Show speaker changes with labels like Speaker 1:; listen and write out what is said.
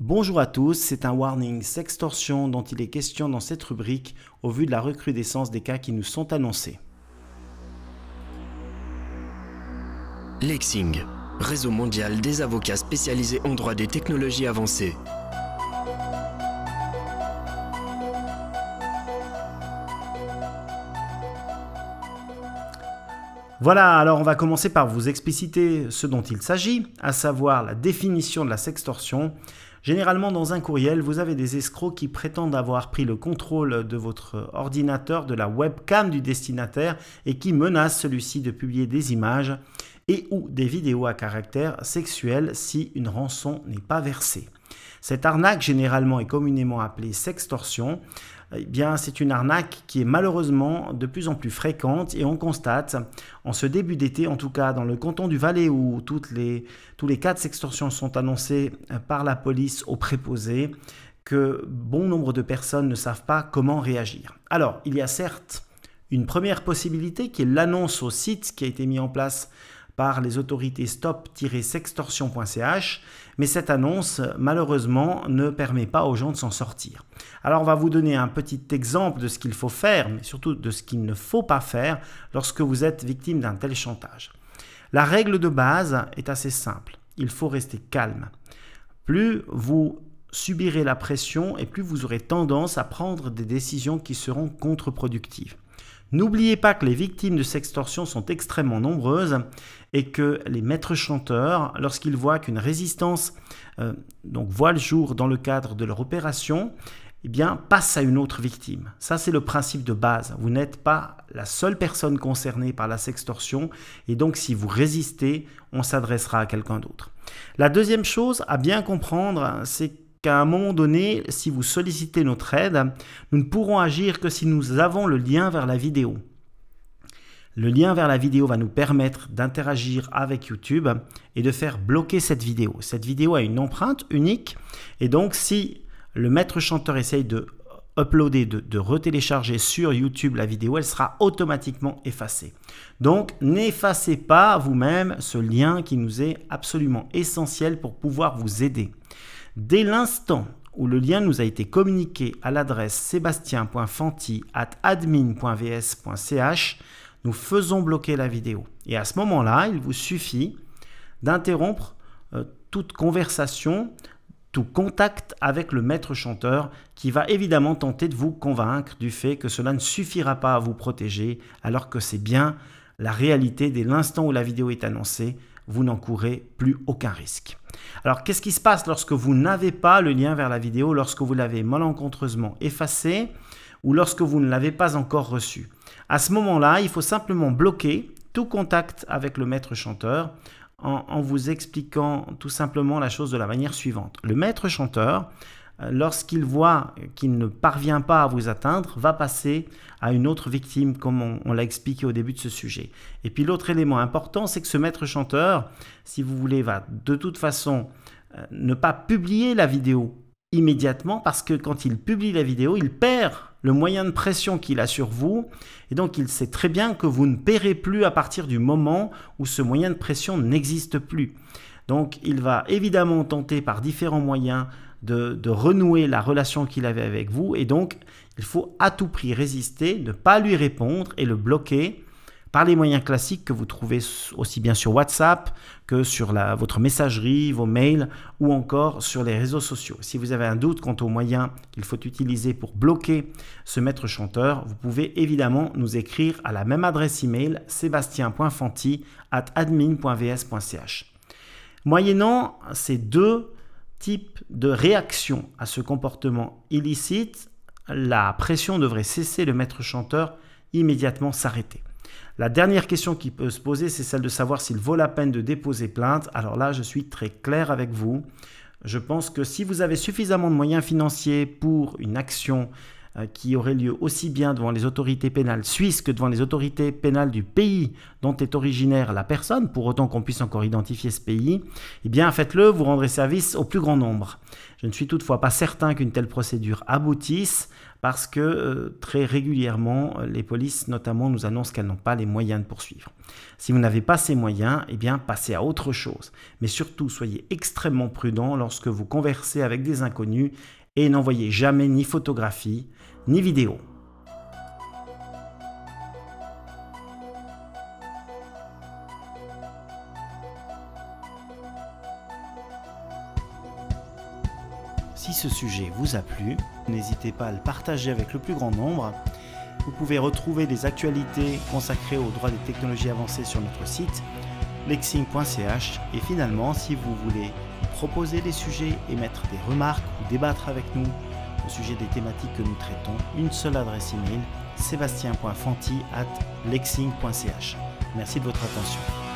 Speaker 1: Bonjour à tous, c'est un warning sextorsion dont il est question dans cette rubrique au vu de la recrudescence des cas qui nous sont annoncés.
Speaker 2: Lexing, réseau mondial des avocats spécialisés en droit des technologies avancées.
Speaker 1: Voilà, alors on va commencer par vous expliciter ce dont il s'agit, à savoir la définition de la sextorsion. Généralement, dans un courriel, vous avez des escrocs qui prétendent avoir pris le contrôle de votre ordinateur, de la webcam du destinataire et qui menacent celui-ci de publier des images et ou des vidéos à caractère sexuel si une rançon n'est pas versée. Cette arnaque généralement est communément appelée sextorsion eh bien, c'est une arnaque qui est malheureusement de plus en plus fréquente et on constate, en ce début d'été, en tout cas dans le canton du Valais où toutes les, tous les cas de sextorsion sont annoncés euh, par la police aux préposés, que bon nombre de personnes ne savent pas comment réagir. Alors, il y a certes une première possibilité qui est l'annonce au site qui a été mis en place par les autorités stop-sextorsion.ch, mais cette annonce, malheureusement, ne permet pas aux gens de s'en sortir. Alors on va vous donner un petit exemple de ce qu'il faut faire, mais surtout de ce qu'il ne faut pas faire lorsque vous êtes victime d'un tel chantage. La règle de base est assez simple, il faut rester calme. Plus vous subirez la pression et plus vous aurez tendance à prendre des décisions qui seront contre-productives. N'oubliez pas que les victimes de sextorsion sont extrêmement nombreuses et que les maîtres chanteurs, lorsqu'ils voient qu'une résistance euh, donc voit le jour dans le cadre de leur opération, eh bien, passent à une autre victime. Ça, c'est le principe de base. Vous n'êtes pas la seule personne concernée par la sextorsion, et donc si vous résistez, on s'adressera à quelqu'un d'autre. La deuxième chose à bien comprendre, c'est qu'à un moment donné, si vous sollicitez notre aide, nous ne pourrons agir que si nous avons le lien vers la vidéo. Le lien vers la vidéo va nous permettre d'interagir avec YouTube et de faire bloquer cette vidéo. Cette vidéo a une empreinte unique et donc si le maître chanteur essaye de uploader, de, de retélécharger sur YouTube la vidéo, elle sera automatiquement effacée. Donc n'effacez pas vous-même ce lien qui nous est absolument essentiel pour pouvoir vous aider. Dès l'instant où le lien nous a été communiqué à l'adresse sébastien.fanti@admin.vs.ch, nous faisons bloquer la vidéo. Et à ce moment-là, il vous suffit d'interrompre euh, toute conversation, tout contact avec le maître chanteur qui va évidemment tenter de vous convaincre du fait que cela ne suffira pas à vous protéger alors que c'est bien la réalité dès l'instant où la vidéo est annoncée, vous n'encourez plus aucun risque. Alors, qu'est-ce qui se passe lorsque vous n'avez pas le lien vers la vidéo, lorsque vous l'avez malencontreusement effacé ou lorsque vous ne l'avez pas encore reçu? À ce moment-là, il faut simplement bloquer tout contact avec le maître chanteur en, en vous expliquant tout simplement la chose de la manière suivante. Le maître chanteur lorsqu'il voit qu'il ne parvient pas à vous atteindre, va passer à une autre victime, comme on, l'a expliqué au début de ce sujet. Et puis l'autre élément important, c'est que ce maître chanteur, si vous voulez, va de toute façon euh, ne pas publier la vidéo immédiatement, parce que quand il publie la vidéo, il perd le moyen de pression qu'il a sur vous, et donc il sait très bien que vous ne paierez plus à partir du moment où ce moyen de pression n'existe plus. Donc il va évidemment tenter par différents moyens de, renouer la relation qu'il avait avec vous. Et donc, il faut à tout prix résister, ne pas lui répondre et le bloquer par les moyens classiques que vous trouvez aussi bien sur WhatsApp que sur votre messagerie, vos mails ou encore sur les réseaux sociaux. Si vous avez un doute quant aux moyens qu'il faut utiliser pour bloquer ce maître chanteur, vous pouvez évidemment nous écrire à la même adresse email sébastien.fanti at admin.vs.ch. Moyennant ces deux type de réaction à ce comportement illicite, la pression devrait cesser, le maître chanteur immédiatement s'arrêter. La dernière question qui peut se poser, c'est celle de savoir s'il vaut la peine de déposer plainte. Alors là, je suis très clair avec vous. Je pense que si vous avez suffisamment de moyens financiers pour une action qui aurait lieu aussi bien devant les autorités pénales suisses que devant les autorités pénales du pays dont est originaire la personne, pour autant qu'on puisse encore identifier ce pays, eh bien faites-le, vous rendrez service au plus grand nombre. Je ne suis toutefois pas certain qu'une telle procédure aboutisse parce que euh, très régulièrement, les polices notamment nous annoncent qu'elles n'ont pas les moyens de poursuivre. Si vous n'avez pas ces moyens, eh bien passez à autre chose. Mais surtout, soyez extrêmement prudent lorsque vous conversez avec des inconnus et n'envoyez jamais ni photographie ni vidéo. Si ce sujet vous a plu, n'hésitez pas à le partager avec le plus grand nombre. Vous pouvez retrouver des actualités consacrées aux droits des technologies avancées sur notre site lexing.ch et finalement si vous voulez proposer des sujets, émettre des remarques ou débattre avec nous au sujet des thématiques que nous traitons, une seule adresse email sébastien.fanti at lexing.ch. Merci de votre attention.